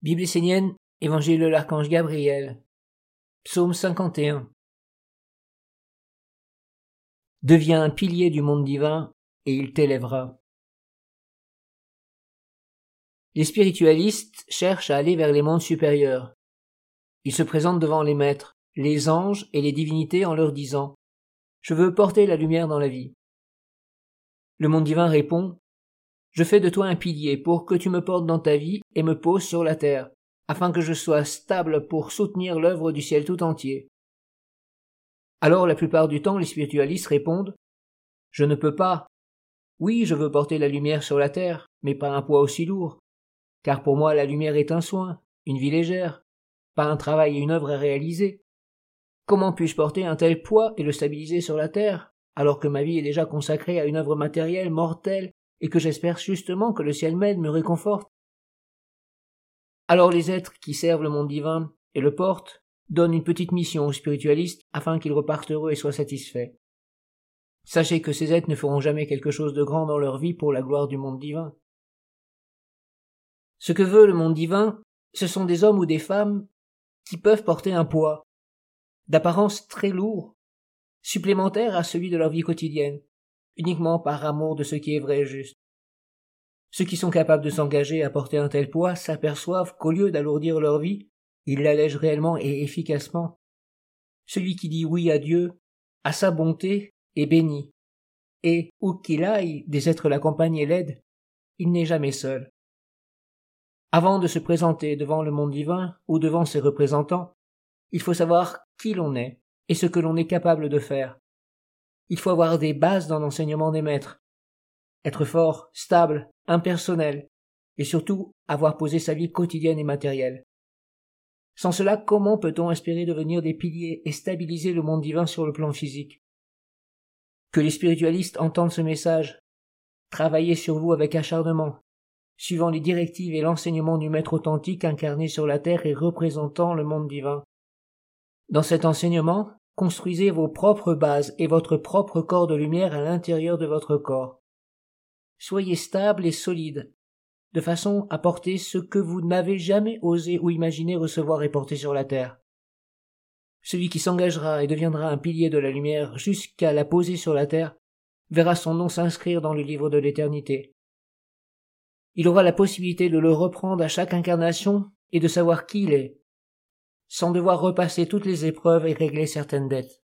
Bible essénienne, Évangile de l'archange Gabriel, Psaume 51. Deviens un pilier du monde divin, et il t'élèvera. Les spiritualistes cherchent à aller vers les mondes supérieurs. Ils se présentent devant les maîtres, les anges et les divinités en leur disant Je veux porter la lumière dans la vie. Le monde divin répond je fais de toi un pilier pour que tu me portes dans ta vie et me poses sur la terre, afin que je sois stable pour soutenir l'œuvre du ciel tout entier. Alors la plupart du temps les spiritualistes répondent Je ne peux pas. Oui, je veux porter la lumière sur la terre, mais pas un poids aussi lourd. Car pour moi la lumière est un soin, une vie légère, pas un travail et une œuvre à réaliser. Comment puis-je porter un tel poids et le stabiliser sur la terre, alors que ma vie est déjà consacrée à une œuvre matérielle, mortelle et que j'espère justement que le ciel m'aide, me réconforte. Alors les êtres qui servent le monde divin et le portent donnent une petite mission aux spiritualistes afin qu'ils repartent heureux et soient satisfaits. Sachez que ces êtres ne feront jamais quelque chose de grand dans leur vie pour la gloire du monde divin. Ce que veut le monde divin, ce sont des hommes ou des femmes qui peuvent porter un poids, d'apparence très lourd, supplémentaire à celui de leur vie quotidienne, uniquement par amour de ce qui est vrai et juste. Ceux qui sont capables de s'engager à porter un tel poids s'aperçoivent qu'au lieu d'alourdir leur vie, ils l'allègent réellement et efficacement. Celui qui dit oui à Dieu, à sa bonté, est béni. Et, où qu'il aille, des êtres l'accompagnent et l'aident, il n'est jamais seul. Avant de se présenter devant le monde divin ou devant ses représentants, il faut savoir qui l'on est et ce que l'on est capable de faire. Il faut avoir des bases dans l'enseignement des maîtres. Être fort, stable, impersonnel, et surtout avoir posé sa vie quotidienne et matérielle. Sans cela, comment peut-on espérer devenir des piliers et stabiliser le monde divin sur le plan physique? Que les spiritualistes entendent ce message. Travaillez sur vous avec acharnement, suivant les directives et l'enseignement du Maître authentique incarné sur la terre et représentant le monde divin. Dans cet enseignement, construisez vos propres bases et votre propre corps de lumière à l'intérieur de votre corps. Soyez stable et solide, de façon à porter ce que vous n'avez jamais osé ou imaginé recevoir et porter sur la terre. Celui qui s'engagera et deviendra un pilier de la lumière jusqu'à la poser sur la terre verra son nom s'inscrire dans le livre de l'éternité. Il aura la possibilité de le reprendre à chaque incarnation et de savoir qui il est, sans devoir repasser toutes les épreuves et régler certaines dettes.